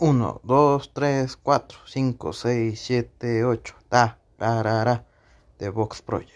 1, 2, 3, 4, 5, 6, 7, 8. Ta, ra, ra, ra. The Vox Project.